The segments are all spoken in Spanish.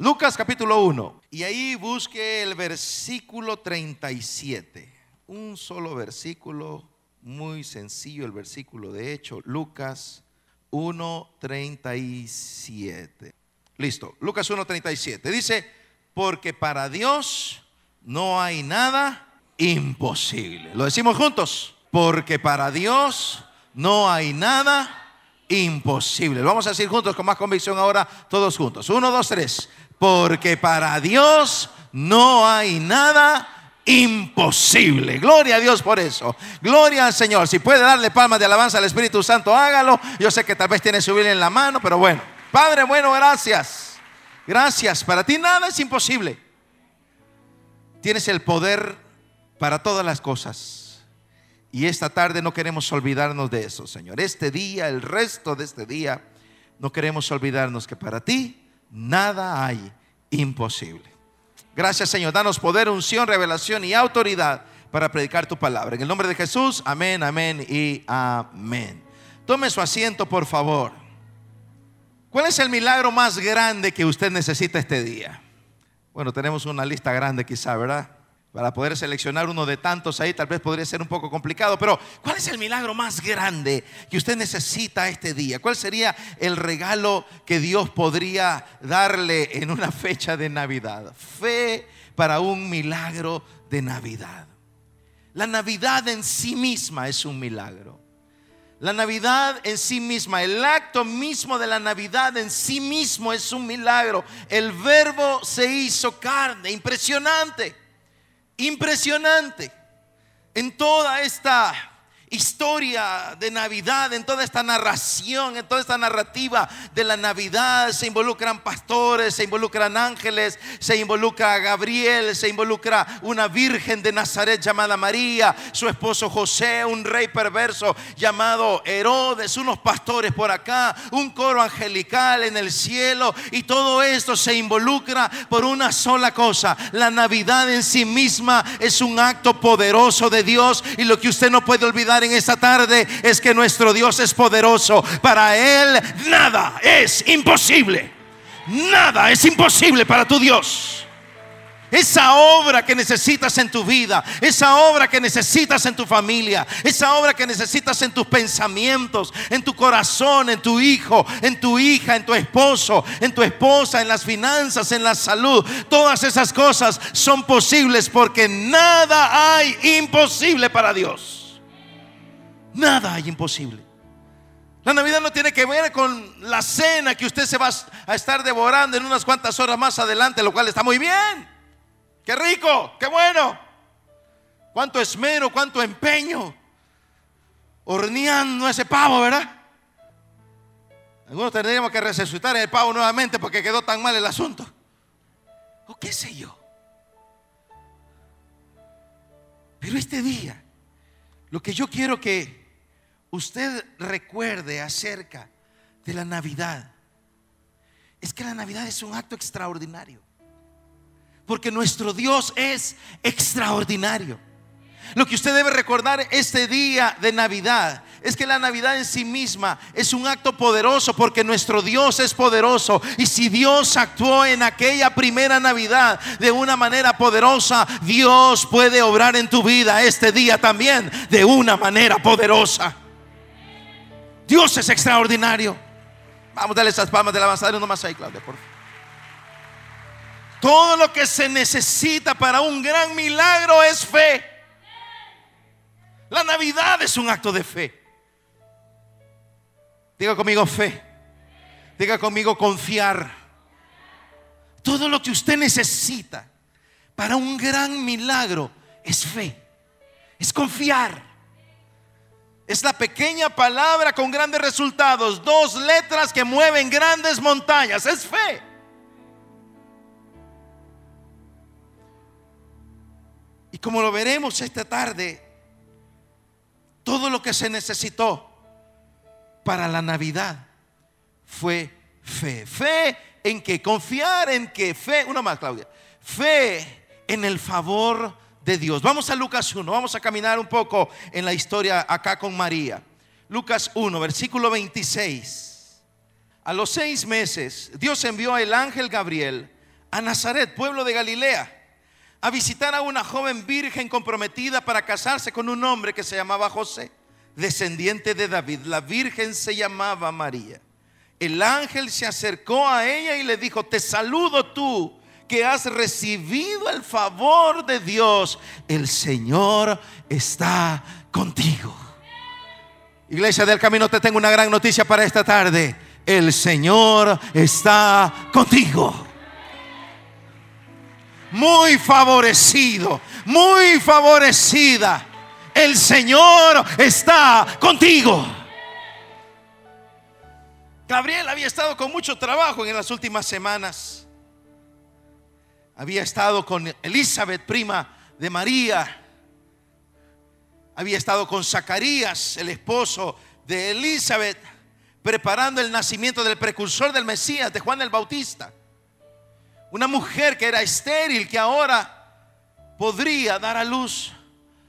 Lucas capítulo 1. Y ahí busque el versículo 37. Un solo versículo, muy sencillo el versículo de hecho. Lucas 1.37. Listo, Lucas 1.37. Dice, porque para Dios no hay nada imposible. Lo decimos juntos, porque para Dios no hay nada imposible. Lo vamos a decir juntos con más convicción ahora, todos juntos. Uno, dos, tres. Porque para Dios no hay nada imposible. Gloria a Dios por eso. Gloria al Señor. Si puede darle palmas de alabanza al Espíritu Santo, hágalo. Yo sé que tal vez tiene su Biblia en la mano, pero bueno. Padre, bueno, gracias. Gracias. Para ti nada es imposible. Tienes el poder para todas las cosas. Y esta tarde no queremos olvidarnos de eso, Señor. Este día, el resto de este día, no queremos olvidarnos que para ti nada hay imposible. Gracias, Señor. Danos poder, unción, revelación y autoridad para predicar tu palabra. En el nombre de Jesús, amén, amén y amén. Tome su asiento, por favor. ¿Cuál es el milagro más grande que usted necesita este día? Bueno, tenemos una lista grande quizá, ¿verdad? Para poder seleccionar uno de tantos ahí, tal vez podría ser un poco complicado, pero ¿cuál es el milagro más grande que usted necesita este día? ¿Cuál sería el regalo que Dios podría darle en una fecha de Navidad? Fe para un milagro de Navidad. La Navidad en sí misma es un milagro. La Navidad en sí misma, el acto mismo de la Navidad en sí mismo es un milagro. El verbo se hizo carne, impresionante impresionante. En toda esta historia de Navidad, en toda esta narración, en toda esta narrativa de la Navidad, se involucran pastores, se involucran ángeles, se involucra Gabriel, se involucra una virgen de Nazaret llamada María, su esposo José, un rey perverso llamado Herodes, unos pastores por acá, un coro angelical en el cielo y todo esto se involucra por una sola cosa. La Navidad en sí misma es un acto poderoso de Dios y lo que usted no puede olvidar en esta tarde es que nuestro Dios es poderoso. Para Él nada es imposible. Nada es imposible para tu Dios. Esa obra que necesitas en tu vida, esa obra que necesitas en tu familia, esa obra que necesitas en tus pensamientos, en tu corazón, en tu hijo, en tu hija, en tu esposo, en tu esposa, en las finanzas, en la salud. Todas esas cosas son posibles porque nada hay imposible para Dios. Nada hay imposible. La Navidad no tiene que ver con la cena que usted se va a estar devorando en unas cuantas horas más adelante, lo cual está muy bien. Qué rico, qué bueno. Cuánto esmero, cuánto empeño. Horneando ese pavo, ¿verdad? Algunos tendríamos que resucitar el pavo nuevamente porque quedó tan mal el asunto. O qué sé yo. Pero este día, lo que yo quiero que usted recuerde acerca de la Navidad, es que la Navidad es un acto extraordinario. Porque nuestro Dios es extraordinario. Lo que usted debe recordar este día de Navidad es que la Navidad en sí misma es un acto poderoso porque nuestro Dios es poderoso. Y si Dios actuó en aquella primera Navidad de una manera poderosa, Dios puede obrar en tu vida este día también de una manera poderosa. Dios es extraordinario. Vamos a darle esas palmas de la avanzada uno más ahí, Claudia, por favor. Todo lo que se necesita para un gran milagro es fe. La Navidad es un acto de fe. Diga conmigo fe. Diga conmigo confiar. Todo lo que usted necesita para un gran milagro es fe. Es confiar. Es la pequeña palabra con grandes resultados. Dos letras que mueven grandes montañas. Es fe. Y como lo veremos esta tarde, todo lo que se necesitó para la Navidad fue fe. Fe en que confiar en que fe, una más Claudia, fe en el favor Dios. Vamos a Lucas 1, vamos a caminar un poco en la historia acá con María. Lucas 1, versículo 26. A los seis meses, Dios envió el ángel Gabriel a Nazaret, pueblo de Galilea, a visitar a una joven virgen comprometida para casarse con un hombre que se llamaba José, descendiente de David. La virgen se llamaba María. El ángel se acercó a ella y le dijo, te saludo tú que has recibido el favor de Dios. El Señor está contigo. Iglesia del Camino, te tengo una gran noticia para esta tarde. El Señor está contigo muy favorecido, muy favorecida. El Señor está contigo. Gabriel había estado con mucho trabajo en las últimas semanas. Había estado con Elizabeth, prima de María. Había estado con Zacarías, el esposo de Elizabeth, preparando el nacimiento del precursor del Mesías, de Juan el Bautista. Una mujer que era estéril, que ahora podría dar a luz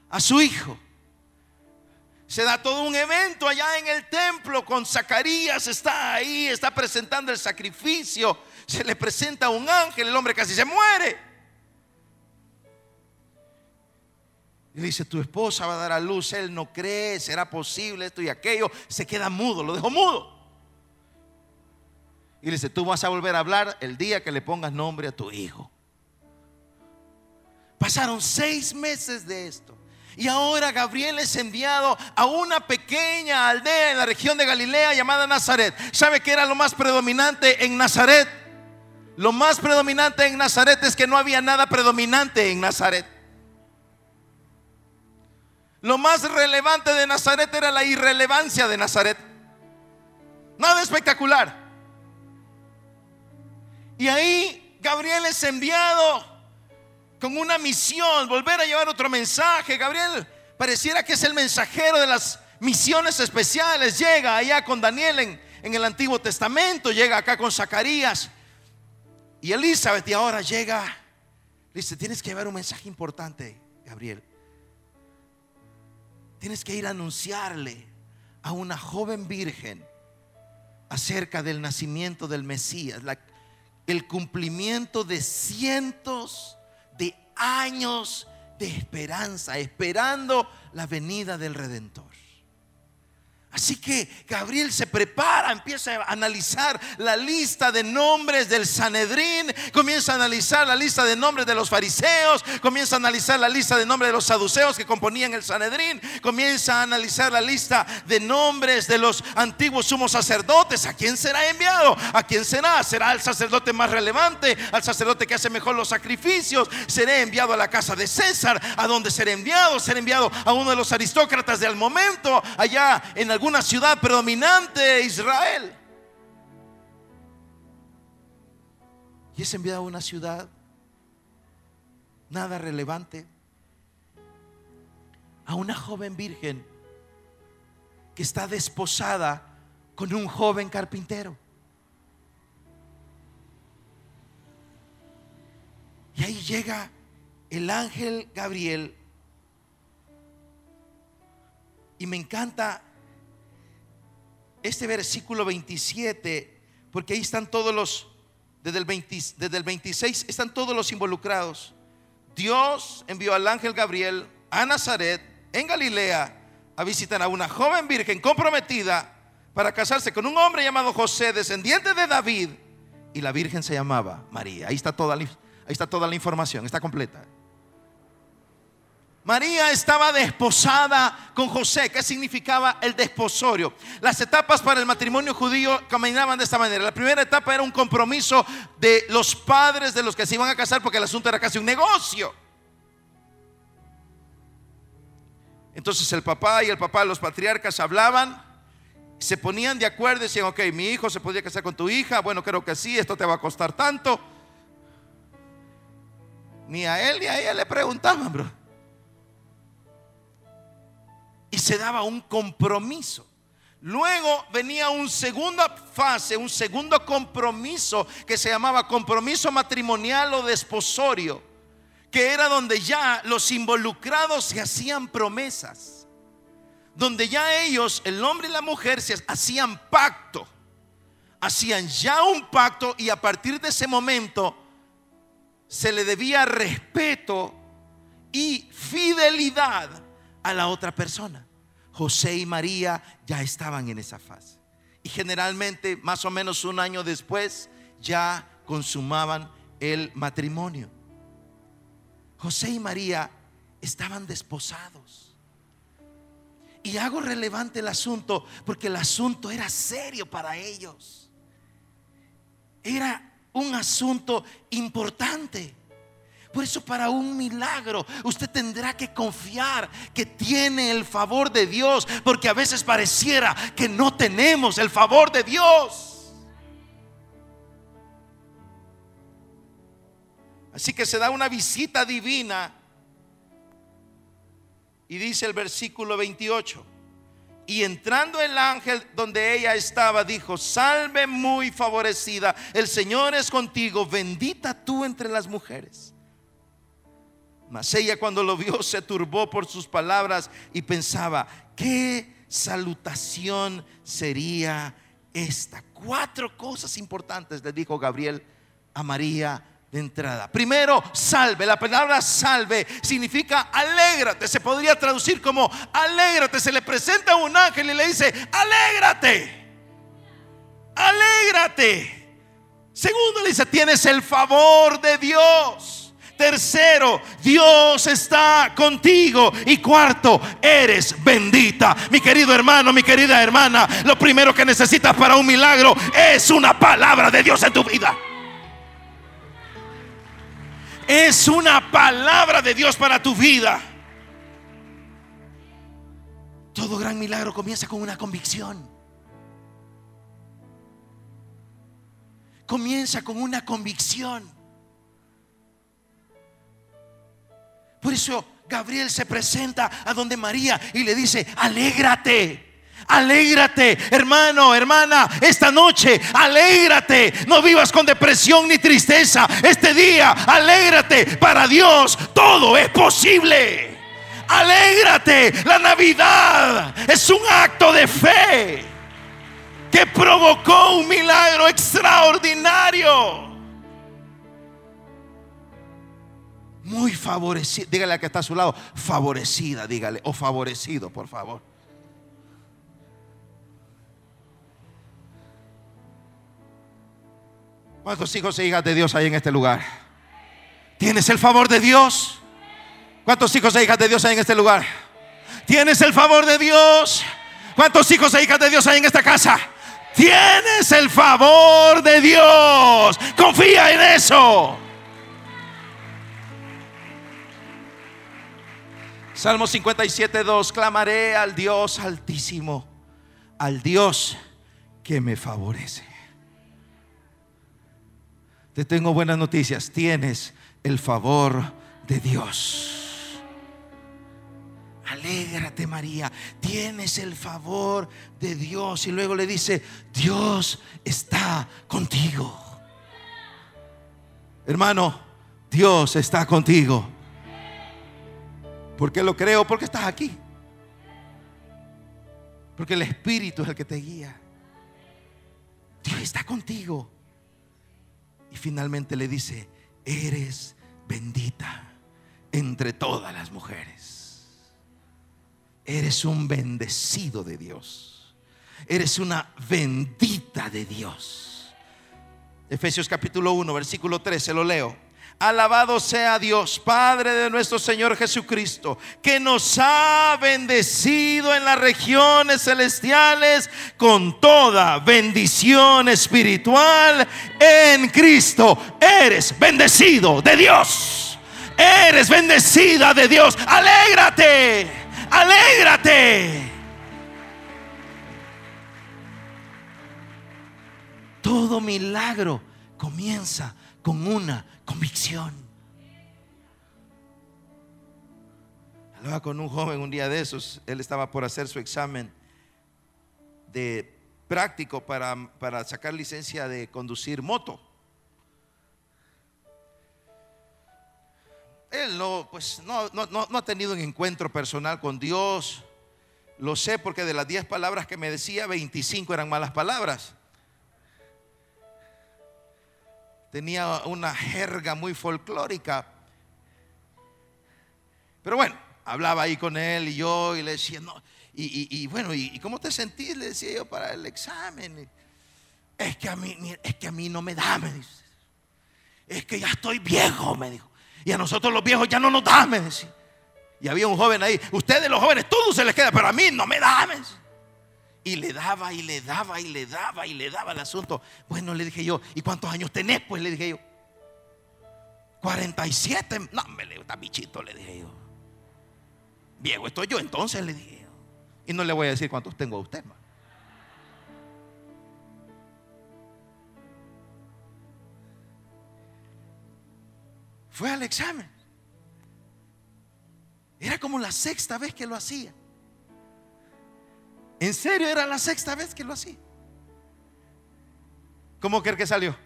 a su hijo. Se da todo un evento allá en el templo con Zacarías, está ahí, está presentando el sacrificio. Se le presenta un ángel, el hombre casi se muere. Y dice, tu esposa va a dar a luz, él no cree, será posible esto y aquello. Se queda mudo, lo dejó mudo. Y le dice, tú vas a volver a hablar el día que le pongas nombre a tu hijo. Pasaron seis meses de esto. Y ahora Gabriel es enviado a una pequeña aldea en la región de Galilea llamada Nazaret. ¿Sabe qué era lo más predominante en Nazaret? Lo más predominante en Nazaret es que no había nada predominante en Nazaret. Lo más relevante de Nazaret era la irrelevancia de Nazaret. Nada espectacular. Y ahí Gabriel es enviado con una misión, volver a llevar otro mensaje. Gabriel pareciera que es el mensajero de las misiones especiales. Llega allá con Daniel en, en el Antiguo Testamento, llega acá con Zacarías y Elizabeth y ahora llega. Dice, tienes que llevar un mensaje importante, Gabriel. Tienes que ir a anunciarle a una joven virgen acerca del nacimiento del Mesías, el cumplimiento de cientos de años de esperanza, esperando la venida del Redentor. Así que Gabriel se prepara, empieza a analizar la lista de nombres del Sanedrín, comienza a analizar la lista de nombres de los fariseos, comienza a analizar la lista de nombres de los saduceos que componían el Sanedrín, comienza a analizar la lista de nombres de los antiguos sumos sacerdotes. ¿A quién será enviado? ¿A quién será? ¿Será el sacerdote más relevante? ¿Al sacerdote que hace mejor los sacrificios? ¿Será enviado a la casa de César? ¿A dónde será enviado? ¿Será enviado a uno de los aristócratas del momento? Allá en el alguna ciudad predominante de Israel. Y es enviado a una ciudad nada relevante, a una joven virgen que está desposada con un joven carpintero. Y ahí llega el ángel Gabriel. Y me encanta este versículo 27, porque ahí están todos los, desde el, desde el 26 están todos los involucrados. Dios envió al ángel Gabriel a Nazaret, en Galilea, a visitar a una joven virgen comprometida para casarse con un hombre llamado José, descendiente de David, y la virgen se llamaba María. Ahí está toda ahí está toda la información, está completa. María estaba desposada con José. ¿Qué significaba el desposorio? Las etapas para el matrimonio judío caminaban de esta manera. La primera etapa era un compromiso de los padres de los que se iban a casar porque el asunto era casi un negocio. Entonces el papá y el papá, los patriarcas hablaban, se ponían de acuerdo y decían, ok, mi hijo se podría casar con tu hija, bueno, creo que sí, esto te va a costar tanto. Ni a él ni a ella le preguntaban, bro y se daba un compromiso. Luego venía una segunda fase, un segundo compromiso que se llamaba compromiso matrimonial o desposorio, que era donde ya los involucrados se hacían promesas, donde ya ellos, el hombre y la mujer, se hacían pacto, hacían ya un pacto y a partir de ese momento se le debía respeto y fidelidad a la otra persona. José y María ya estaban en esa fase. Y generalmente, más o menos un año después, ya consumaban el matrimonio. José y María estaban desposados. Y hago relevante el asunto porque el asunto era serio para ellos. Era un asunto importante. Por eso para un milagro usted tendrá que confiar que tiene el favor de Dios, porque a veces pareciera que no tenemos el favor de Dios. Así que se da una visita divina y dice el versículo 28. Y entrando el ángel donde ella estaba, dijo, salve muy favorecida, el Señor es contigo, bendita tú entre las mujeres. Mas ella cuando lo vio se turbó por sus palabras y pensaba, ¿qué salutación sería esta? Cuatro cosas importantes le dijo Gabriel a María de entrada. Primero, salve. La palabra salve significa alégrate. Se podría traducir como alégrate. Se le presenta un ángel y le dice, alégrate. Alégrate. Segundo, le dice, tienes el favor de Dios. Tercero, Dios está contigo. Y cuarto, eres bendita. Mi querido hermano, mi querida hermana, lo primero que necesitas para un milagro es una palabra de Dios en tu vida. Es una palabra de Dios para tu vida. Todo gran milagro comienza con una convicción. Comienza con una convicción. Por eso Gabriel se presenta a donde María y le dice, alégrate. Alégrate, hermano, hermana, esta noche, alégrate. No vivas con depresión ni tristeza. Este día, alégrate. Para Dios todo es posible. Alégrate. La Navidad es un acto de fe que provocó un milagro extraordinario. Muy favorecida. Dígale a que está a su lado, favorecida, dígale, o favorecido, por favor. ¿Cuántos hijos e hijas de Dios hay en este lugar? ¿Tienes el favor de Dios? ¿Cuántos hijos e hijas de Dios hay en este lugar? ¿Tienes el favor de Dios? ¿Cuántos hijos e hijas de Dios hay en esta casa? Tienes el favor de Dios. Confía en eso. Salmo 57, 2, clamaré al Dios altísimo, al Dios que me favorece. Te tengo buenas noticias, tienes el favor de Dios. Alégrate María, tienes el favor de Dios. Y luego le dice, Dios está contigo. Hermano, Dios está contigo. ¿Por qué lo creo? Porque estás aquí. Porque el Espíritu es el que te guía. Dios está contigo. Y finalmente le dice, eres bendita entre todas las mujeres. Eres un bendecido de Dios. Eres una bendita de Dios. Efesios capítulo 1, versículo 13, lo leo. Alabado sea Dios, Padre de nuestro Señor Jesucristo, que nos ha bendecido en las regiones celestiales con toda bendición espiritual en Cristo. Eres bendecido de Dios. Eres bendecida de Dios. Alégrate, alégrate. Todo milagro comienza con una convicción. Hablaba con un joven un día de esos, él estaba por hacer su examen de práctico para, para sacar licencia de conducir moto. Él no, pues no, no, no, ha tenido un encuentro personal con Dios. Lo sé porque de las 10 palabras que me decía, 25 eran malas palabras. Tenía una jerga muy folclórica. Pero bueno, hablaba ahí con él y yo y le decía, no, y, bueno, ¿y, cómo te sentís? Le decía yo para el examen. Es que a mí, es que a mí no me da, me dice. Es que ya estoy viejo, me dijo. Y a nosotros los viejos ya no nos da, me decía. Y había un joven ahí. Ustedes los jóvenes, todo se les queda, pero a mí no me da, me. Y le daba y le daba y le daba y le daba el asunto. Bueno, le dije yo, ¿y cuántos años tenés? Pues le dije yo. 47. No, me le está bichito, le dije yo. Viejo estoy yo, entonces le dije yo. Y no le voy a decir cuántos tengo a usted, Fue al examen. Era como la sexta vez que lo hacía. En serio, era la sexta vez que lo hacía. ¿Cómo cree que salió?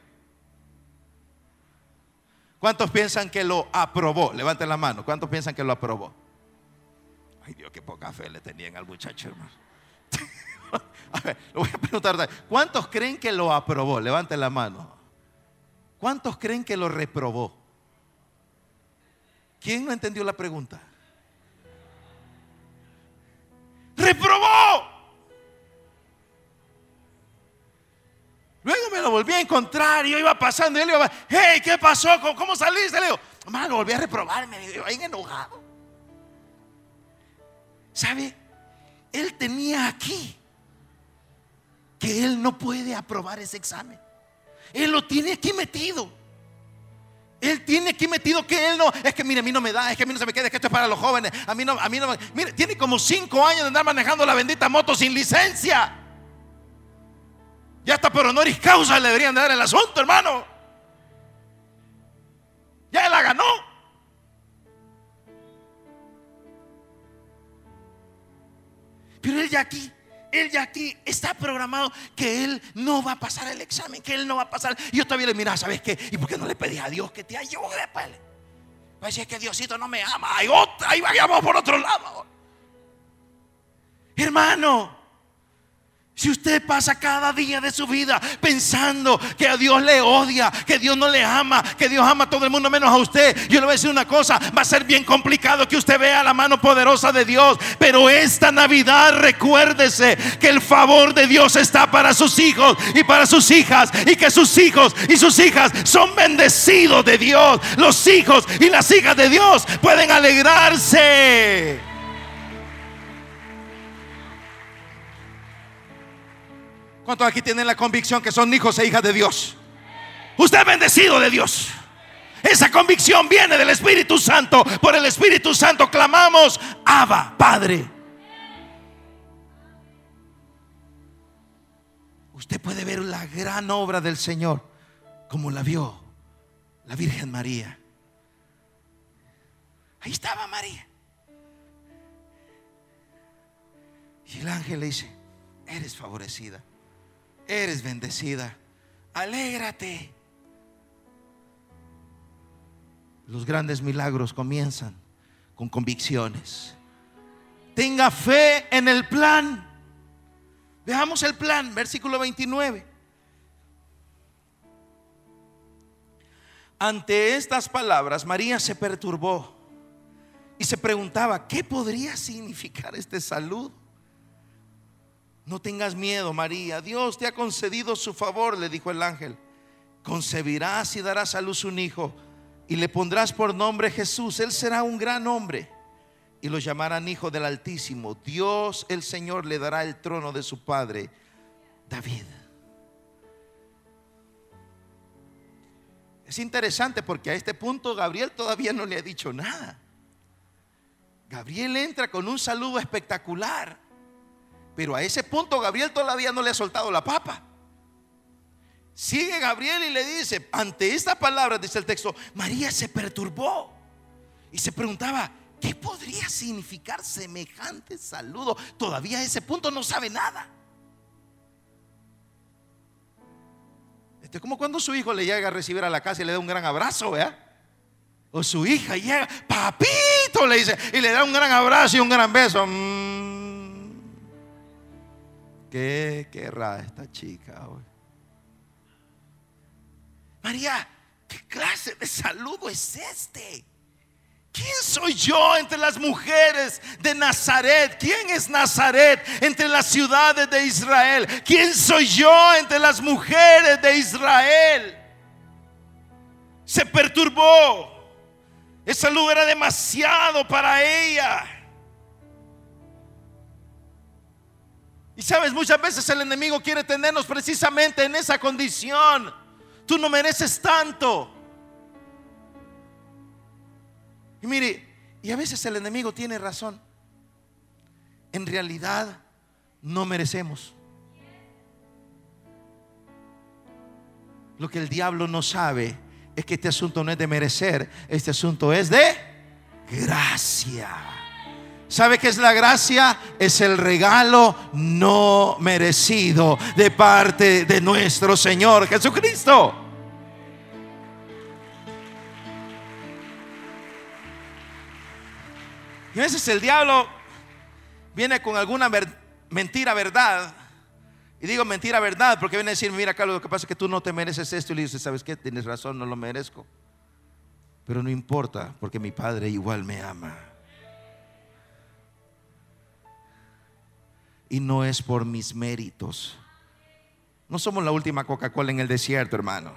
¿Cuántos piensan que lo aprobó? Levanten la mano. ¿Cuántos piensan que lo aprobó? Ay Dios, qué poca fe le tenían al muchacho, hermano. a ver, lo voy a preguntar. ¿Cuántos creen que lo aprobó? Levanten la mano. ¿Cuántos creen que lo reprobó? ¿Quién no entendió la pregunta? Reprobó. Luego me lo volví a encontrar y yo iba pasando y él iba, hey, ¿qué pasó? ¿Cómo saliste? Le digo, mamá, volví a reprobar, me ahí enojado. ¿Sabe? Él tenía aquí que él no puede aprobar ese examen. Él lo tiene aquí metido. Él tiene aquí metido que él no, es que mire, a mí no me da, es que a mí no se me queda, es que esto es para los jóvenes. A mí no, a mí no, mire, tiene como cinco años de andar manejando la bendita moto sin licencia. Ya hasta por honoris causa le deberían dar el asunto, hermano. Ya la ganó. Pero él ya aquí, él ya aquí está programado que él no va a pasar el examen, que él no va a pasar. Y yo todavía le mira, ¿sabes qué? ¿Y por qué no le pedí a Dios que te ayude? Pues? pues si es que Diosito no me ama, hay otra, ahí vayamos por otro lado. Hermano, si usted pasa cada día de su vida pensando que a Dios le odia, que Dios no le ama, que Dios ama a todo el mundo menos a usted, yo le voy a decir una cosa, va a ser bien complicado que usted vea la mano poderosa de Dios, pero esta Navidad recuérdese que el favor de Dios está para sus hijos y para sus hijas y que sus hijos y sus hijas son bendecidos de Dios. Los hijos y las hijas de Dios pueden alegrarse. ¿Cuántos aquí tienen la convicción que son hijos e hijas de Dios? Usted es bendecido de Dios. Esa convicción viene del Espíritu Santo. Por el Espíritu Santo clamamos, Abba, Padre. Usted puede ver la gran obra del Señor como la vio la Virgen María. Ahí estaba María. Y el ángel le dice, eres favorecida eres bendecida. Alégrate. Los grandes milagros comienzan con convicciones. Tenga fe en el plan. Veamos el plan, versículo 29. Ante estas palabras, María se perturbó y se preguntaba, ¿qué podría significar este saludo? No tengas miedo, María. Dios te ha concedido su favor, le dijo el ángel. Concebirás y darás a luz un hijo y le pondrás por nombre Jesús. Él será un gran hombre y lo llamarán hijo del Altísimo. Dios el Señor le dará el trono de su padre, David. Es interesante porque a este punto Gabriel todavía no le ha dicho nada. Gabriel entra con un saludo espectacular. Pero a ese punto Gabriel todavía no le ha soltado la papa. Sigue Gabriel y le dice, ante esta palabra, dice el texto, María se perturbó y se preguntaba, ¿qué podría significar semejante saludo? Todavía a ese punto no sabe nada. Esto es como cuando su hijo le llega a recibir a la casa y le da un gran abrazo, ¿vea? O su hija llega, papito, le dice, y le da un gran abrazo y un gran beso. Mm. ¿Qué querrá esta chica hoy? María, ¿qué clase de saludo es este? ¿Quién soy yo entre las mujeres de Nazaret? ¿Quién es Nazaret entre las ciudades de Israel? ¿Quién soy yo entre las mujeres de Israel? Se perturbó. Esa luz era demasiado para ella. Y sabes, muchas veces el enemigo quiere tenernos precisamente en esa condición. Tú no mereces tanto. Y mire, y a veces el enemigo tiene razón. En realidad no merecemos. Lo que el diablo no sabe es que este asunto no es de merecer, este asunto es de gracia. ¿Sabe qué es la gracia? Es el regalo no merecido de parte de nuestro Señor Jesucristo. Y a veces el diablo viene con alguna mentira, verdad. Y digo mentira, verdad, porque viene a decir, mira, Carlos, lo que pasa es que tú no te mereces esto. Y le dice, ¿sabes qué? Tienes razón, no lo merezco. Pero no importa, porque mi Padre igual me ama. Y no es por mis méritos. No somos la última Coca-Cola en el desierto, hermano.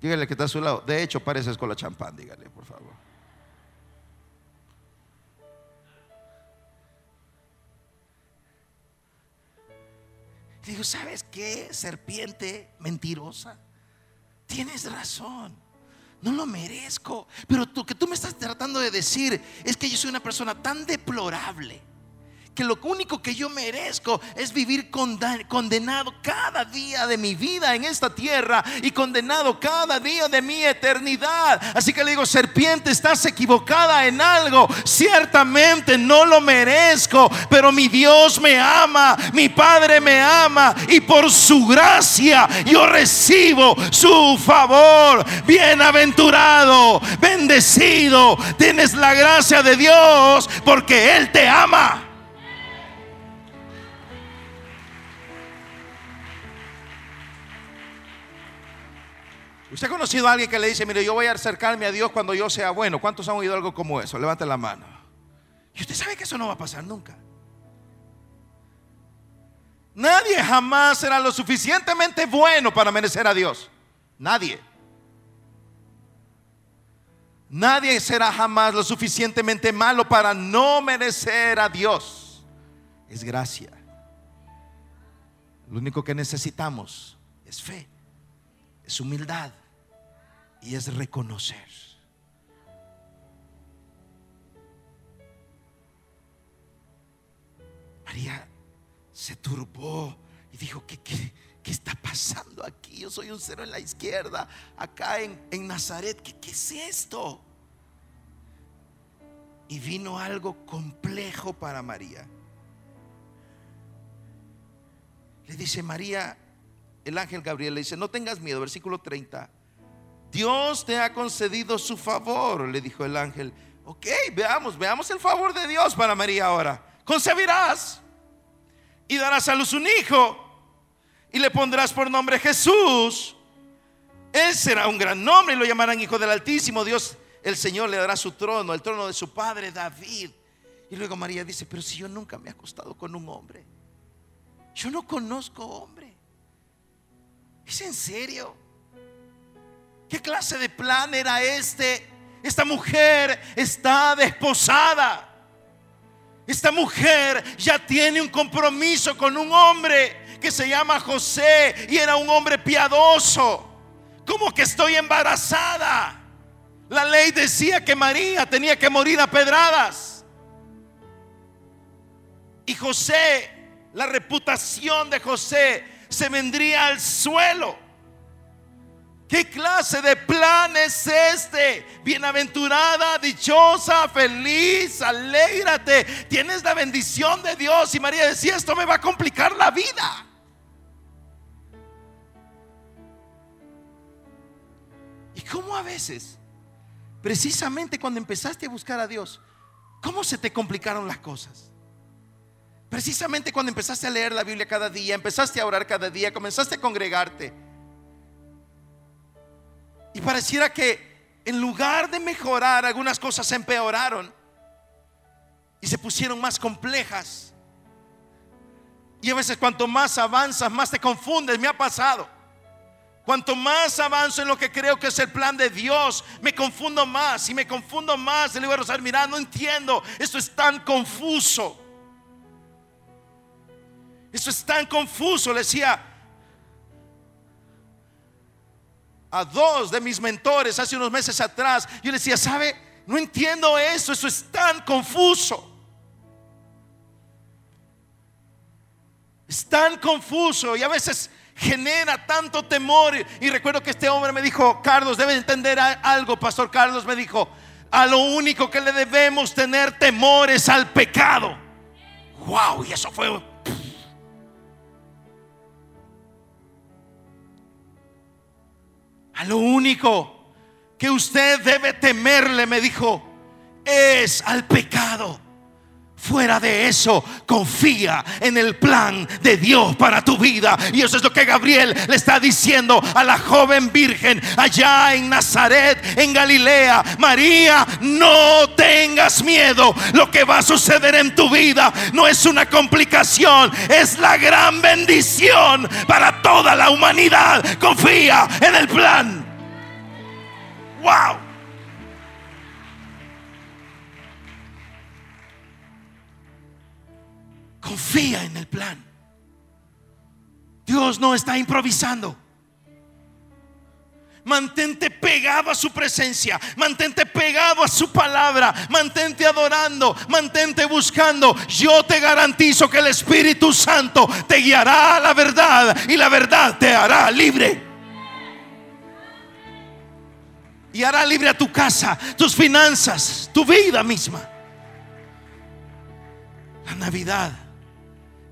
Dígale que está a su lado. De hecho, pareces con la champán, dígale, por favor. digo, ¿sabes qué? Serpiente mentirosa. Tienes razón. No lo merezco. Pero lo que tú me estás tratando de decir es que yo soy una persona tan deplorable que lo único que yo merezco es vivir condenado cada día de mi vida en esta tierra y condenado cada día de mi eternidad. Así que le digo, serpiente, estás equivocada en algo. Ciertamente no lo merezco, pero mi Dios me ama, mi Padre me ama y por su gracia yo recibo su favor. Bienaventurado, bendecido, tienes la gracia de Dios porque Él te ama. ¿Usted ha conocido a alguien que le dice, mire, yo voy a acercarme a Dios cuando yo sea bueno? ¿Cuántos han oído algo como eso? Levante la mano. Y usted sabe que eso no va a pasar nunca. Nadie jamás será lo suficientemente bueno para merecer a Dios. Nadie. Nadie será jamás lo suficientemente malo para no merecer a Dios. Es gracia. Lo único que necesitamos es fe, es humildad y es reconocer. María se turbó y dijo, ¿qué, qué, qué está pasando aquí? Yo soy un cero en la izquierda, acá en, en Nazaret, ¿qué, ¿qué es esto? Y vino algo complejo para María. Le dice María, el ángel Gabriel le dice, no tengas miedo, versículo 30. Dios te ha concedido su favor, le dijo el ángel. Ok, veamos, veamos el favor de Dios para María ahora. Concebirás y darás a luz un hijo y le pondrás por nombre Jesús. Él será un gran nombre y lo llamarán Hijo del Altísimo. Dios, el Señor, le dará su trono, el trono de su padre David. Y luego María dice, pero si yo nunca me he acostado con un hombre, yo no conozco hombre. ¿Es en serio? ¿Qué clase de plan era este? Esta mujer está desposada. Esta mujer ya tiene un compromiso con un hombre que se llama José y era un hombre piadoso. ¿Cómo que estoy embarazada? La ley decía que María tenía que morir a pedradas. Y José, la reputación de José se vendría al suelo. ¿Qué clase de plan es este? Bienaventurada, dichosa, feliz, alégrate. Tienes la bendición de Dios. Y María decía, esto me va a complicar la vida. ¿Y cómo a veces, precisamente cuando empezaste a buscar a Dios, cómo se te complicaron las cosas? Precisamente cuando empezaste a leer la Biblia cada día, empezaste a orar cada día, comenzaste a congregarte. Y pareciera que en lugar de mejorar, algunas cosas se empeoraron y se pusieron más complejas. Y a veces cuanto más avanzas, más te confundes. Me ha pasado. Cuanto más avanzo en lo que creo que es el plan de Dios, me confundo más. Y me confundo más, le digo a Rosario, mira, no entiendo. Esto es tan confuso. Esto es tan confuso. Le decía a dos de mis mentores hace unos meses atrás. Yo le decía, ¿sabe? No entiendo eso. Esto es tan confuso. Es tan confuso y a veces genera tanto temor. Y recuerdo que este hombre me dijo, Carlos, debe entender algo, Pastor Carlos me dijo, a lo único que le debemos tener temor es al pecado. Wow, y eso fue... A lo único que usted debe temerle, me dijo, es al pecado. Fuera de eso, confía en el plan de Dios para tu vida. Y eso es lo que Gabriel le está diciendo a la joven virgen allá en Nazaret, en Galilea. María, no tengas miedo. Lo que va a suceder en tu vida no es una complicación, es la gran bendición para toda la humanidad. Confía en el plan. Wow. Confía en el plan. Dios no está improvisando. Mantente pegado a su presencia, mantente pegado a su palabra, mantente adorando, mantente buscando. Yo te garantizo que el Espíritu Santo te guiará a la verdad y la verdad te hará libre. Y hará libre a tu casa, tus finanzas, tu vida misma. La Navidad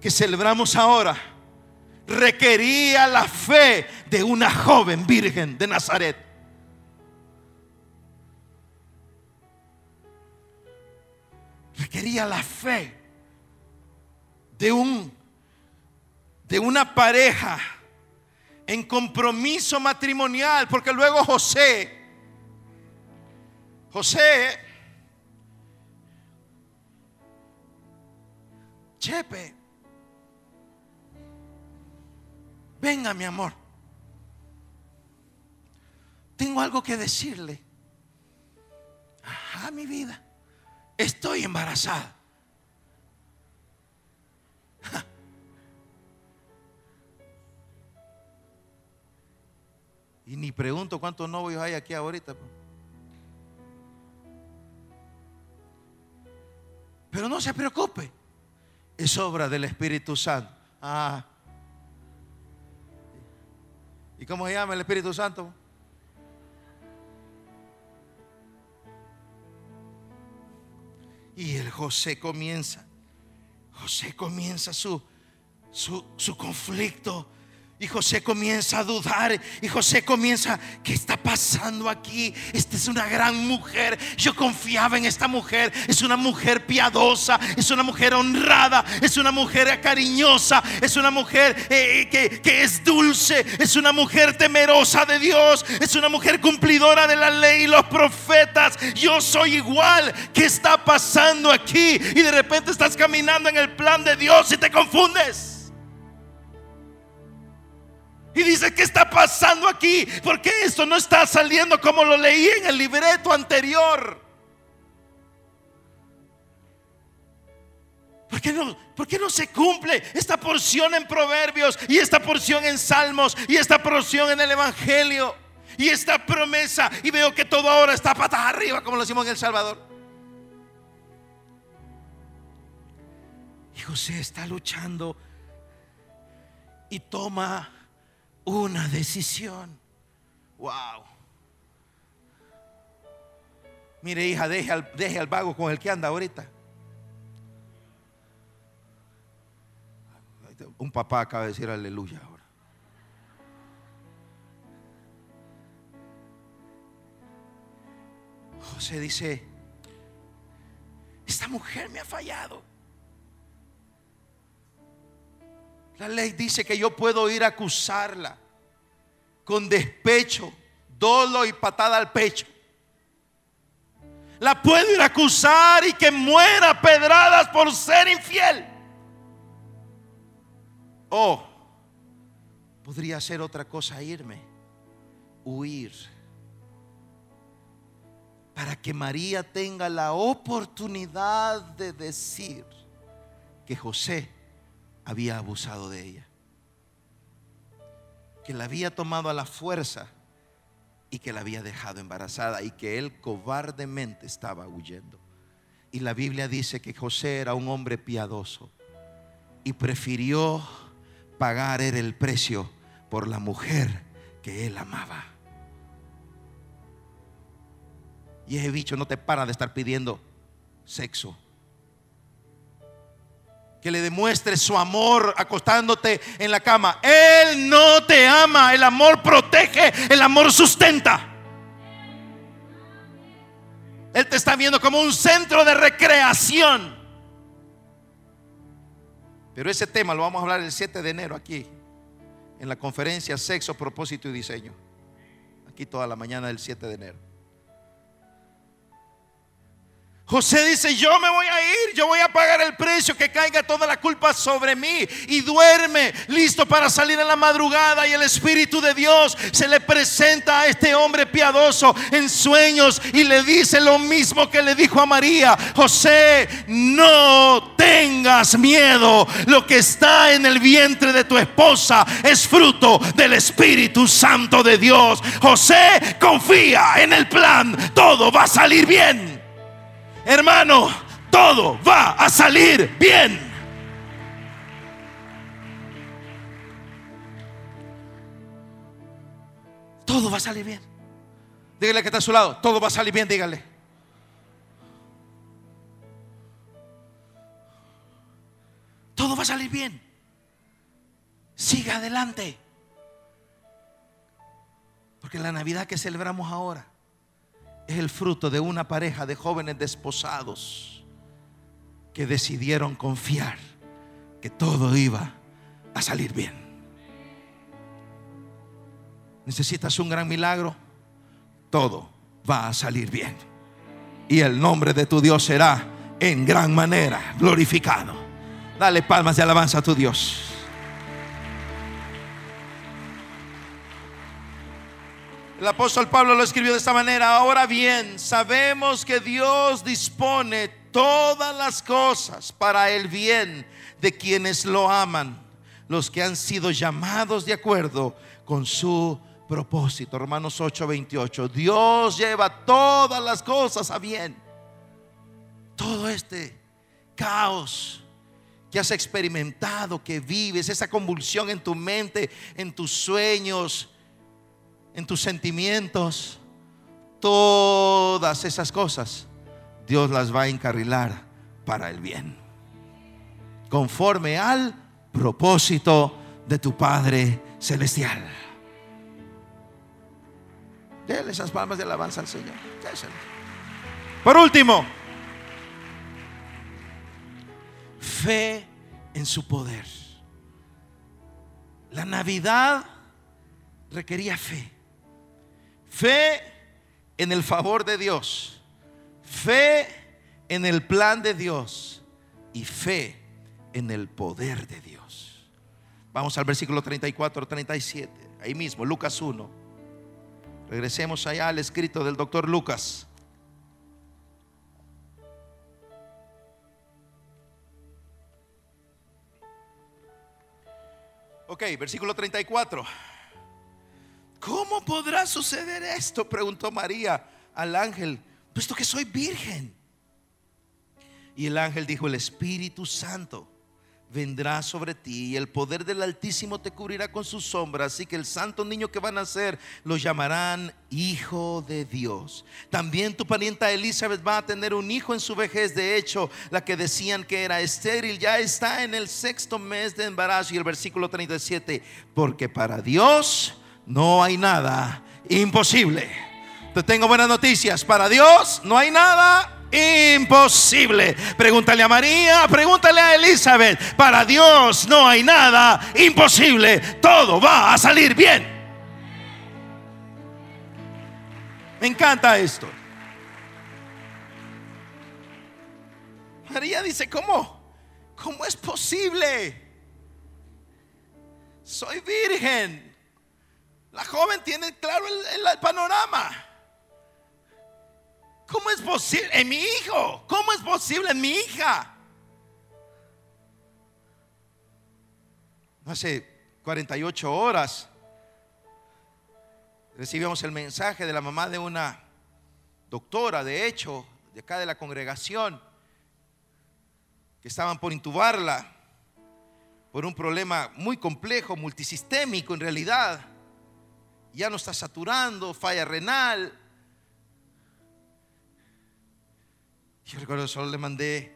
que celebramos ahora requería la fe de una joven virgen de Nazaret. Requería la fe de un de una pareja en compromiso matrimonial, porque luego José José Chepe Venga, mi amor. Tengo algo que decirle. Ajá, mi vida. Estoy embarazada. Y ni pregunto cuántos novios hay aquí ahorita. Pues. Pero no se preocupe. Es obra del Espíritu Santo. Ah, ¿Y cómo se llama el Espíritu Santo? Y el José comienza, José comienza su, su, su conflicto y José comienza a dudar. Y José comienza, ¿qué está pasando aquí? Esta es una gran mujer. Yo confiaba en esta mujer. Es una mujer piadosa. Es una mujer honrada. Es una mujer cariñosa. Es una mujer eh, que, que es dulce. Es una mujer temerosa de Dios. Es una mujer cumplidora de la ley y los profetas. Yo soy igual. ¿Qué está pasando aquí? Y de repente estás caminando en el plan de Dios y te confundes. Y dice, ¿qué está pasando aquí? ¿Por qué esto no está saliendo como lo leí en el libreto anterior? ¿Por qué, no, ¿Por qué no se cumple esta porción en Proverbios y esta porción en Salmos y esta porción en el Evangelio y esta promesa? Y veo que todo ahora está patas arriba, como lo decimos en El Salvador. Y José está luchando y toma una decisión. Wow. Mire, hija, deje al, deje al vago con el que anda ahorita. Un papá acaba de decir aleluya ahora. José dice, esta mujer me ha fallado. La ley dice que yo puedo ir a acusarla con despecho, dolo y patada al pecho. La puedo ir a acusar y que muera pedradas por ser infiel. O podría ser otra cosa irme, huir, para que María tenga la oportunidad de decir que José había abusado de ella, que la había tomado a la fuerza y que la había dejado embarazada y que él cobardemente estaba huyendo. Y la Biblia dice que José era un hombre piadoso y prefirió pagar el precio por la mujer que él amaba. Y ese bicho no te para de estar pidiendo sexo que le demuestres su amor acostándote en la cama. Él no te ama, el amor protege, el amor sustenta. Él te está viendo como un centro de recreación. Pero ese tema lo vamos a hablar el 7 de enero aquí, en la conferencia Sexo, Propósito y Diseño. Aquí toda la mañana del 7 de enero. José dice, yo me voy a ir, yo voy a pagar el precio, que caiga toda la culpa sobre mí. Y duerme, listo para salir en la madrugada. Y el Espíritu de Dios se le presenta a este hombre piadoso en sueños y le dice lo mismo que le dijo a María. José, no tengas miedo. Lo que está en el vientre de tu esposa es fruto del Espíritu Santo de Dios. José, confía en el plan, todo va a salir bien. Hermano, todo va a salir bien. Todo va a salir bien. Dígale que está a su lado. Todo va a salir bien, dígale. Todo va a salir bien. Siga adelante. Porque la Navidad que celebramos ahora es el fruto de una pareja de jóvenes desposados que decidieron confiar que todo iba a salir bien. ¿Necesitas un gran milagro? Todo va a salir bien. Y el nombre de tu Dios será en gran manera glorificado. Dale palmas de alabanza a tu Dios. El apóstol Pablo lo escribió de esta manera. Ahora bien, sabemos que Dios dispone todas las cosas para el bien de quienes lo aman, los que han sido llamados de acuerdo con su propósito. Romanos 8:28. Dios lleva todas las cosas a bien. Todo este caos que has experimentado, que vives, esa convulsión en tu mente, en tus sueños, en tus sentimientos, todas esas cosas, Dios las va a encarrilar para el bien. Conforme al propósito de tu Padre Celestial. Dele esas palmas de alabanza al Señor. Por último, fe en su poder. La Navidad requería fe. Fe en el favor de Dios. Fe en el plan de Dios. Y fe en el poder de Dios. Vamos al versículo 34, 37. Ahí mismo, Lucas 1. Regresemos allá al escrito del doctor Lucas. Ok, versículo 34. ¿Cómo podrá suceder esto? Preguntó María al ángel, puesto que soy virgen. Y el ángel dijo, el Espíritu Santo vendrá sobre ti y el poder del Altísimo te cubrirá con su sombra. Así que el santo niño que va a nacer lo llamarán Hijo de Dios. También tu parienta Elizabeth va a tener un hijo en su vejez. De hecho, la que decían que era estéril ya está en el sexto mes de embarazo. Y el versículo 37, porque para Dios no hay nada imposible. Te tengo buenas noticias. Para Dios no hay nada imposible. Pregúntale a María, pregúntale a Elizabeth. Para Dios no hay nada imposible. Todo va a salir bien. Me encanta esto. María dice, ¿cómo? ¿Cómo es posible? Soy virgen. La joven tiene claro el, panorama. ¿Cómo es posible? En mi hijo. ¿Cómo es posible en mi hija? Hace 48 horas recibimos el mensaje de la mamá de una doctora, de hecho, de acá de la congregación, que estaban por intubarla por un problema muy complejo, multisistémico en realidad. Ya no está saturando, falla renal. Yo recuerdo solo le mandé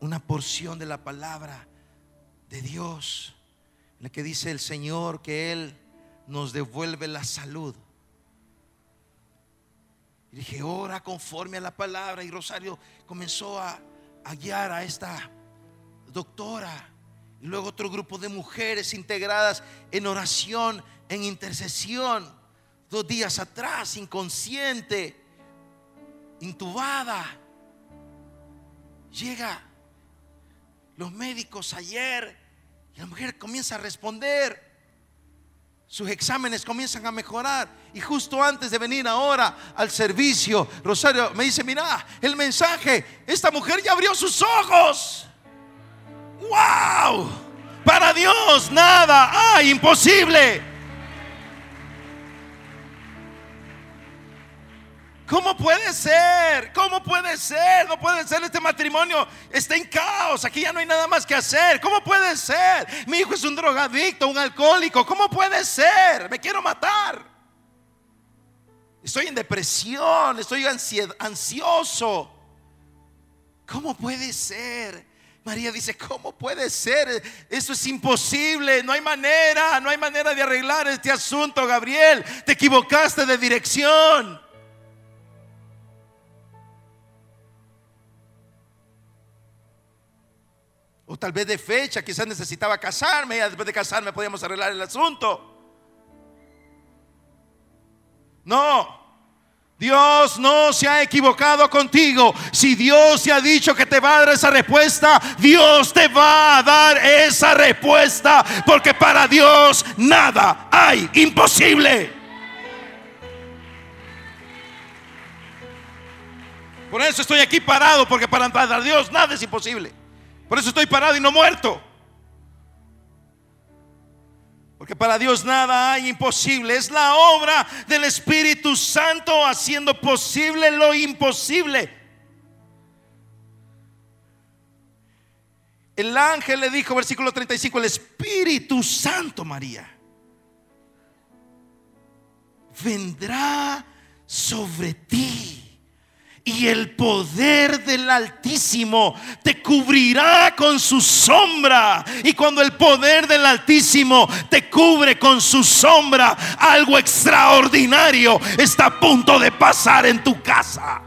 una porción de la palabra de Dios, en la que dice el Señor que Él nos devuelve la salud. Y dije, ora conforme a la palabra. Y Rosario comenzó a a guiar a esta doctora. Y luego otro grupo de mujeres integradas en oración, en intercesión. Dos días atrás, inconsciente, intubada. Llega los médicos ayer y la mujer comienza a responder sus exámenes comienzan a mejorar. Y justo antes de venir ahora al servicio, Rosario me dice, mira, el mensaje, esta mujer ya abrió sus ojos. ¡Wow! Para Dios nada, hay imposible. ¿Cómo puede ser? ¿Cómo puede ser? No puede ser este matrimonio. Está en caos. Aquí ya no hay nada más que hacer. ¿Cómo puede ser? Mi hijo es un drogadicto, un alcohólico. ¿Cómo puede ser? Me quiero matar. Estoy en depresión. Estoy ansioso. ¿Cómo puede ser? María dice, ¿cómo puede ser? Eso es imposible, no hay manera, no hay manera de arreglar este asunto, Gabriel. Te equivocaste de dirección. O tal vez de fecha, quizás necesitaba casarme, y después de casarme podíamos arreglar el asunto. No, Dios no se ha equivocado contigo. Si Dios te ha dicho que te va a dar esa respuesta, Dios te va a dar esa respuesta. Porque para Dios nada hay imposible. Por eso estoy aquí parado, porque para Dios nada es imposible. Por eso estoy parado y no muerto. Porque para Dios nada hay imposible. Es la obra del Espíritu Santo haciendo posible lo imposible. El ángel le dijo, versículo 35, el Espíritu Santo, María, vendrá sobre ti y el poder del Altísimo te cubrirá con su sombra. Y cuando el poder del Altísimo te cubre con su sombra, algo extraordinario está a punto de pasar en tu casa.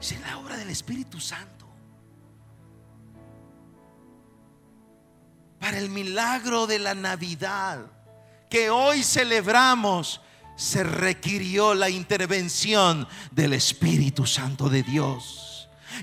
Es la obra del Espíritu Santo. Para el milagro de la Navidad que hoy celebramos, se requirió la intervención del Espíritu Santo de Dios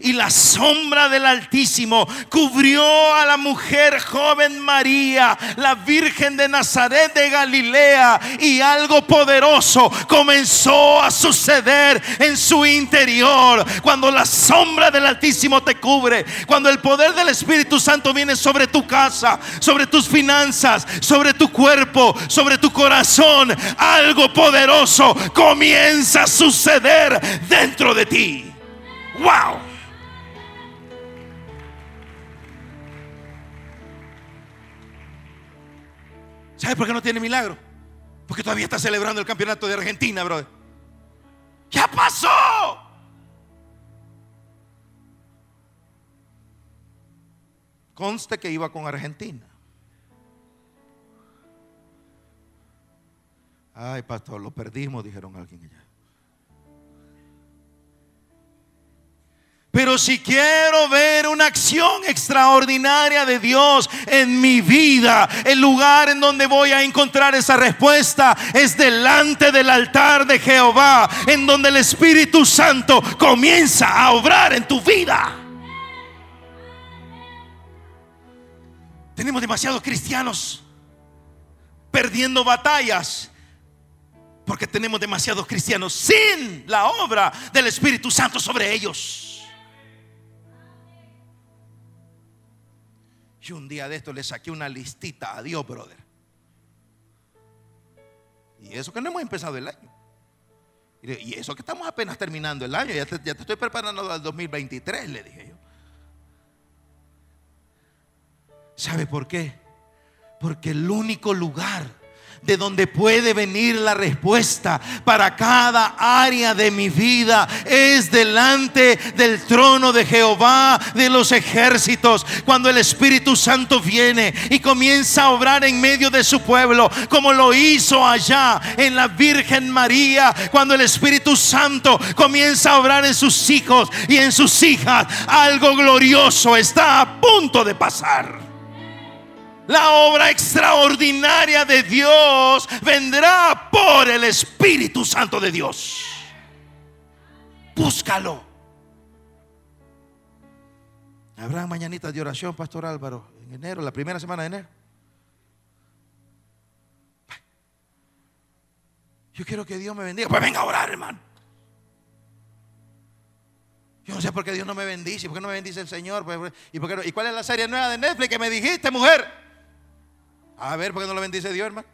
y la sombra del Altísimo cubrió a la mujer joven María, la Virgen de Nazaret de Galilea, y algo poderoso comenzó a suceder en su interior. Cuando la sombra del Altísimo te cubre, cuando el poder del Espíritu Santo viene sobre tu casa, sobre tus finanzas, sobre tu cuerpo, sobre tu corazón, algo poderoso comienza a suceder dentro de ti. ¡Wow! ¿Sabes por qué no tiene milagro? Porque todavía está celebrando el campeonato de Argentina, brother. ¡Ya pasó! Conste que iba con Argentina. Ay, pastor, lo perdimos, dijeron alguien allá. Pero si quiero ver una acción extraordinaria de Dios en mi vida, el lugar en donde voy a encontrar esa respuesta es delante del altar de Jehová, en donde el Espíritu Santo comienza a obrar en tu vida. Tenemos demasiados cristianos perdiendo batallas porque tenemos demasiados cristianos sin la obra del Espíritu Santo sobre ellos. Y un día de esto le saqué una listita a Dios, brother. Y eso que no hemos empezado el año. Y eso que estamos apenas terminando el año. Ya te, ya te estoy preparando al 2023, le dije yo. ¿Sabe por qué? Porque el único lugar de donde puede venir la respuesta para cada área de mi vida. Es delante del trono de Jehová de los ejércitos. Cuando el Espíritu Santo viene y comienza a obrar en medio de su pueblo, como lo hizo allá en la Virgen María, cuando el Espíritu Santo comienza a obrar en sus hijos y en sus hijas, algo glorioso está a punto de pasar. La obra extraordinaria de Dios vendrá por el Espíritu Santo de Dios. Búscalo. Habrá mañanitas de oración, Pastor Álvaro, en enero, la primera semana de enero. Yo quiero que Dios me bendiga. Pues venga a orar, hermano. Yo no sé por qué Dios no me bendice. ¿Por qué no me bendice el Señor? Pues, ¿Y, por qué ¿Y cuál es la serie nueva de Netflix que me dijiste, mujer? A ver, ¿por qué no lo bendice Dios, hermano?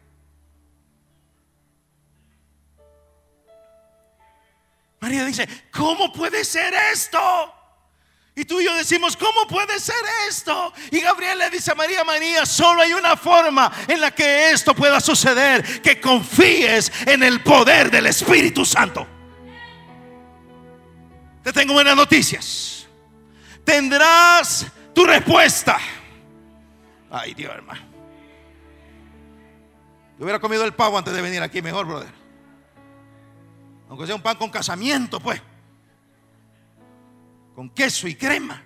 María dice, ¿cómo puede ser esto? Y tú y yo decimos, ¿cómo puede ser esto? Y Gabriel le dice a María, María, solo hay una forma en la que esto pueda suceder, que confíes en el poder del Espíritu Santo. Te tengo buenas noticias. Tendrás tu respuesta. Ay, Dios, hermano. Yo hubiera comido el pavo antes de venir aquí mejor, brother. Aunque sea un pan con casamiento, pues. Con queso y crema.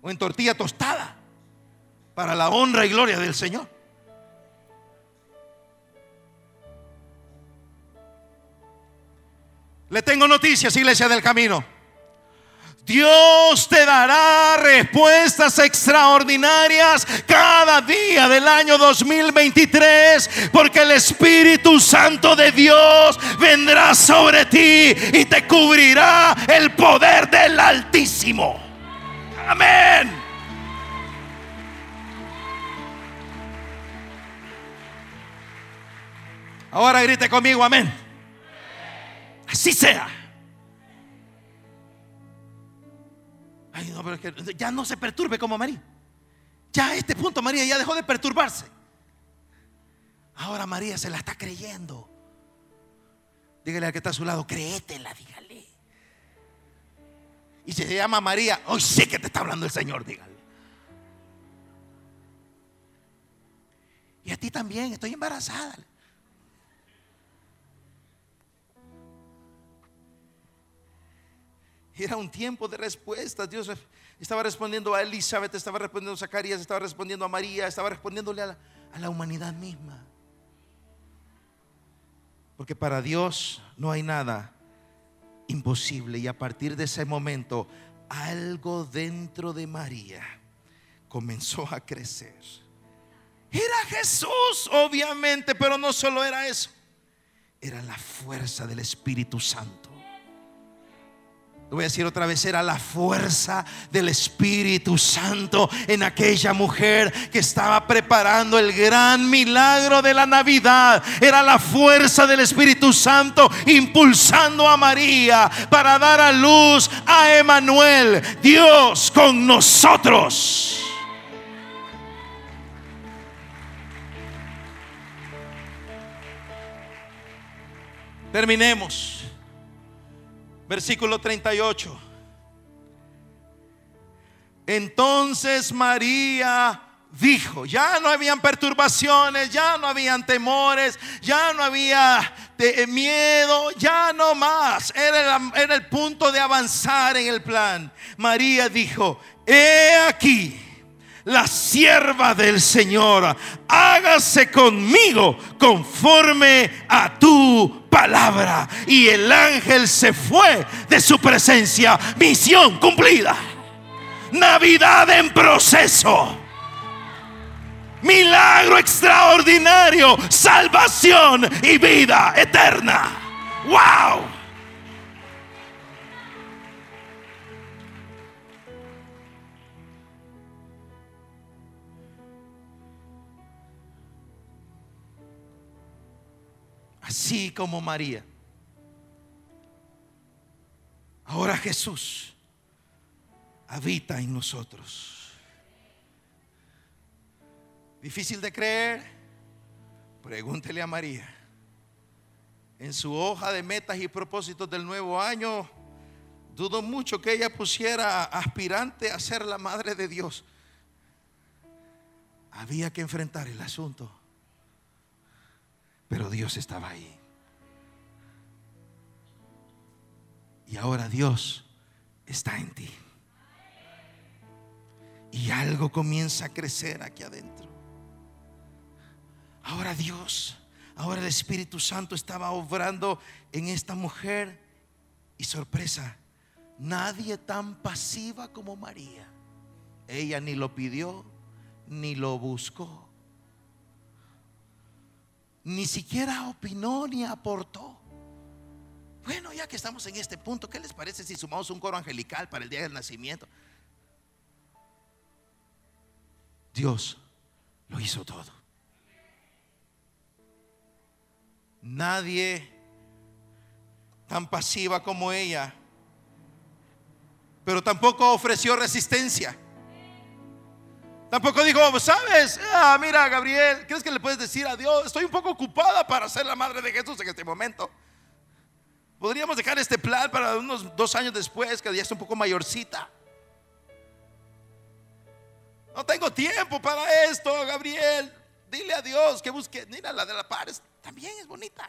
O en tortilla tostada. Para la honra y gloria del Señor. Le tengo noticias, iglesia del camino. Dios te dará respuestas extraordinarias cada día del año 2023 porque el Espíritu Santo de Dios vendrá sobre ti y te cubrirá el poder del Altísimo. Amén. Ahora grite conmigo, amén. Así sea. Ya no se perturbe como María. Ya a este punto María ya dejó de perturbarse. Ahora María se la está creyendo. Dígale al que está a su lado, créetela, dígale. Y si se llama María, hoy sí que te está hablando el Señor, dígale. Y a ti también, estoy embarazada. Era un tiempo de respuestas. Dios estaba respondiendo a Elizabeth, estaba respondiendo a Zacarías, estaba respondiendo a María, estaba respondiéndole a la, a la humanidad misma. Porque para Dios no hay nada imposible. Y a partir de ese momento, algo dentro de María comenzó a crecer. Era Jesús, obviamente, pero no solo era eso. Era la fuerza del Espíritu Santo. Lo voy a decir otra vez, era la fuerza del Espíritu Santo en aquella mujer que estaba preparando el gran milagro de la Navidad. Era la fuerza del Espíritu Santo impulsando a María para dar a luz a Emanuel, Dios con nosotros. Terminemos. Versículo 38. Entonces María dijo, ya no habían perturbaciones, ya no habían temores, ya no había eh, miedo, ya no más. Era, era el punto de avanzar en el plan. María dijo, he aquí la sierva del Señor, hágase conmigo conforme a tu palabra. Y el ángel se fue de su presencia. Misión cumplida. Navidad en proceso. Milagro extraordinario, salvación y vida eterna. ¡Wow! Así como María. Ahora Jesús habita en nosotros. Difícil de creer. Pregúntele a María. En su hoja de metas y propósitos del nuevo año, dudo mucho que ella pusiera aspirante a ser la madre de Dios. Había que enfrentar el asunto. Pero Dios estaba ahí. Y ahora Dios está en ti. Y algo comienza a crecer aquí adentro. Ahora Dios, ahora el Espíritu Santo estaba obrando en esta mujer. Y sorpresa, nadie tan pasiva como María. Ella ni lo pidió, ni lo buscó ni siquiera opinó ni aportó. Bueno, ya que estamos en este punto, ¿qué les parece si sumamos un coro angelical para el día del nacimiento? Dios lo hizo todo. Nadie tan pasiva como ella, pero tampoco ofreció resistencia. Tampoco dijo, ¿sabes? Ah, mira, Gabriel, ¿crees que le puedes decir a Dios? Estoy un poco ocupada para ser la madre de Jesús en este momento. Podríamos dejar este plan para unos dos años después, que ya está un poco mayorcita. No tengo tiempo para esto, Gabriel. Dile a Dios que busque. Mira, la de la pares también es bonita.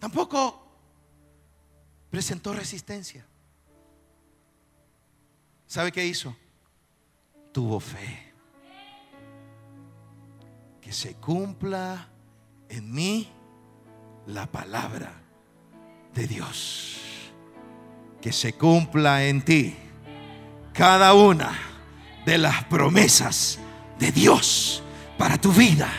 Tampoco presentó resistencia. ¿Sabe qué hizo? Tuvo fe. Que se cumpla en mí la palabra de Dios. Que se cumpla en ti cada una de las promesas de Dios para tu vida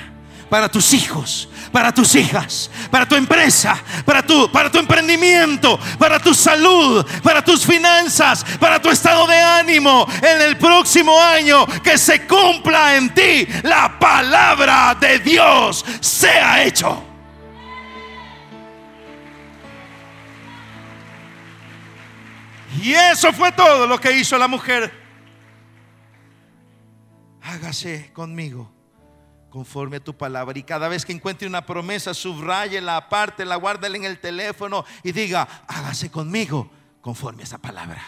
para tus hijos, para tus hijas, para tu empresa, para tu, para tu emprendimiento, para tu salud, para tus finanzas, para tu estado de ánimo en el próximo año. Que se cumpla en ti la palabra de Dios. Sea hecho. Y eso fue todo lo que hizo la mujer. Hágase conmigo conforme a tu palabra. Y cada vez que encuentre una promesa, la aparte, la guárdela en el teléfono y diga, hágase conmigo conforme a esa palabra.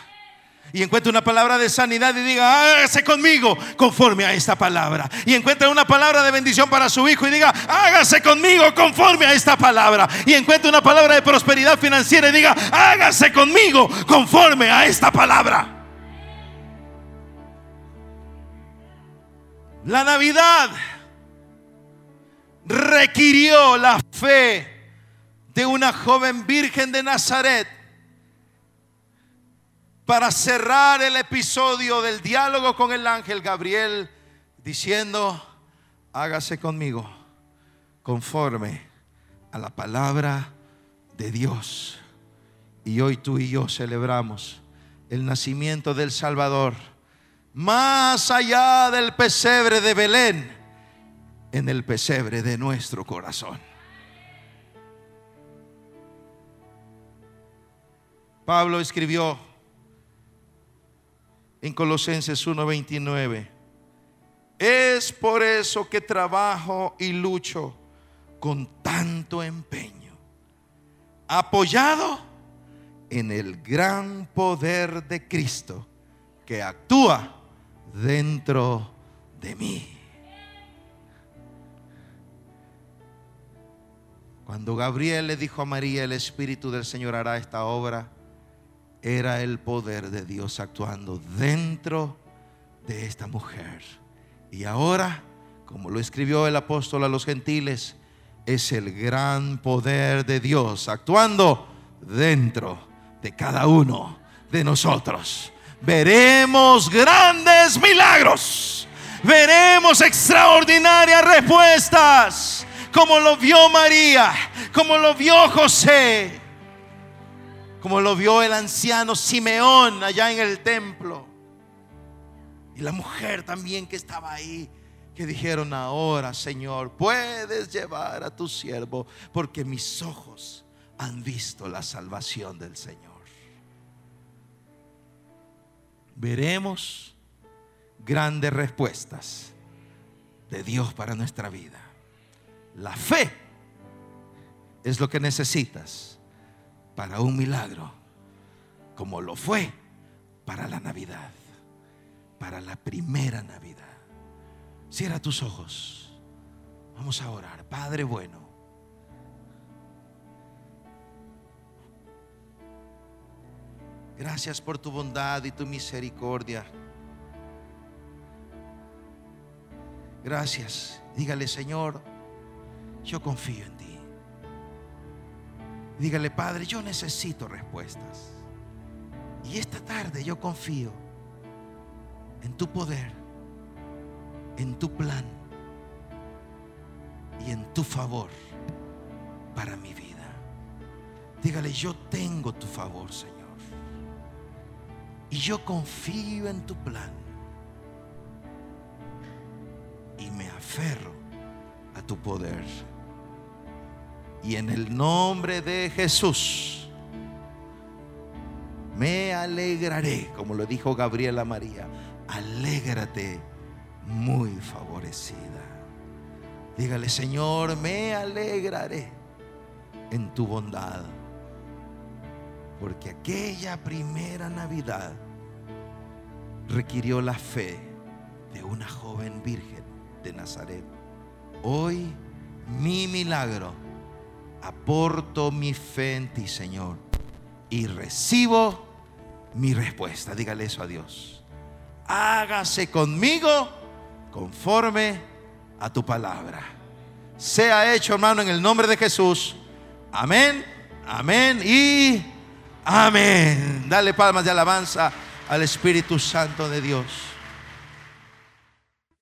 Y encuentre una palabra de sanidad y diga, hágase conmigo conforme a esta palabra. Y encuentre una palabra de bendición para su hijo y diga, hágase conmigo conforme a esta palabra. Y encuentre una palabra de prosperidad financiera y diga, hágase conmigo conforme a esta palabra. La Navidad requirió la fe de una joven virgen de Nazaret para cerrar el episodio del diálogo con el ángel Gabriel diciendo, hágase conmigo conforme a la palabra de Dios. Y hoy tú y yo celebramos el nacimiento del Salvador más allá del pesebre de Belén en el pesebre de nuestro corazón. Pablo escribió en Colosenses 1:29, es por eso que trabajo y lucho con tanto empeño, apoyado en el gran poder de Cristo que actúa dentro de mí. Cuando Gabriel le dijo a María, el Espíritu del Señor hará esta obra, era el poder de Dios actuando dentro de esta mujer. Y ahora, como lo escribió el apóstol a los gentiles, es el gran poder de Dios actuando dentro de cada uno de nosotros. Veremos grandes milagros. Veremos extraordinarias respuestas. Como lo vio María, como lo vio José, como lo vio el anciano Simeón allá en el templo. Y la mujer también que estaba ahí, que dijeron, ahora Señor, puedes llevar a tu siervo, porque mis ojos han visto la salvación del Señor. Veremos grandes respuestas de Dios para nuestra vida. La fe es lo que necesitas para un milagro, como lo fue para la Navidad para la primera Navidad. Cierra tus ojos. Vamos a orar. Padre bueno. Gracias por tu bondad y tu misericordia. Gracias. Dígale, Señor, yo confío en ti. Dígale, Padre, yo necesito respuestas. Y esta tarde yo confío en tu poder, en tu plan y en tu favor para mi vida. Dígale, yo tengo tu favor, Señor. Y yo confío en tu plan. Y me aferro a tu poder. Y en el nombre de Jesús me alegraré, como lo dijo Gabriela María alégrate muy favorecida. Dígale, Señor, me alegraré en tu bondad. Porque aquella primera Navidad requirió la fe de una joven virgen de Nazaret. Hoy mi milagro, aporto mi fe en ti, Señor, y recibo mi respuesta. Dígale eso a Dios hágase conmigo conforme a tu palabra. Sea hecho, hermano, en el nombre de Jesús. Amén, amén y amén. Dale palmas de alabanza al Espíritu Santo de Dios.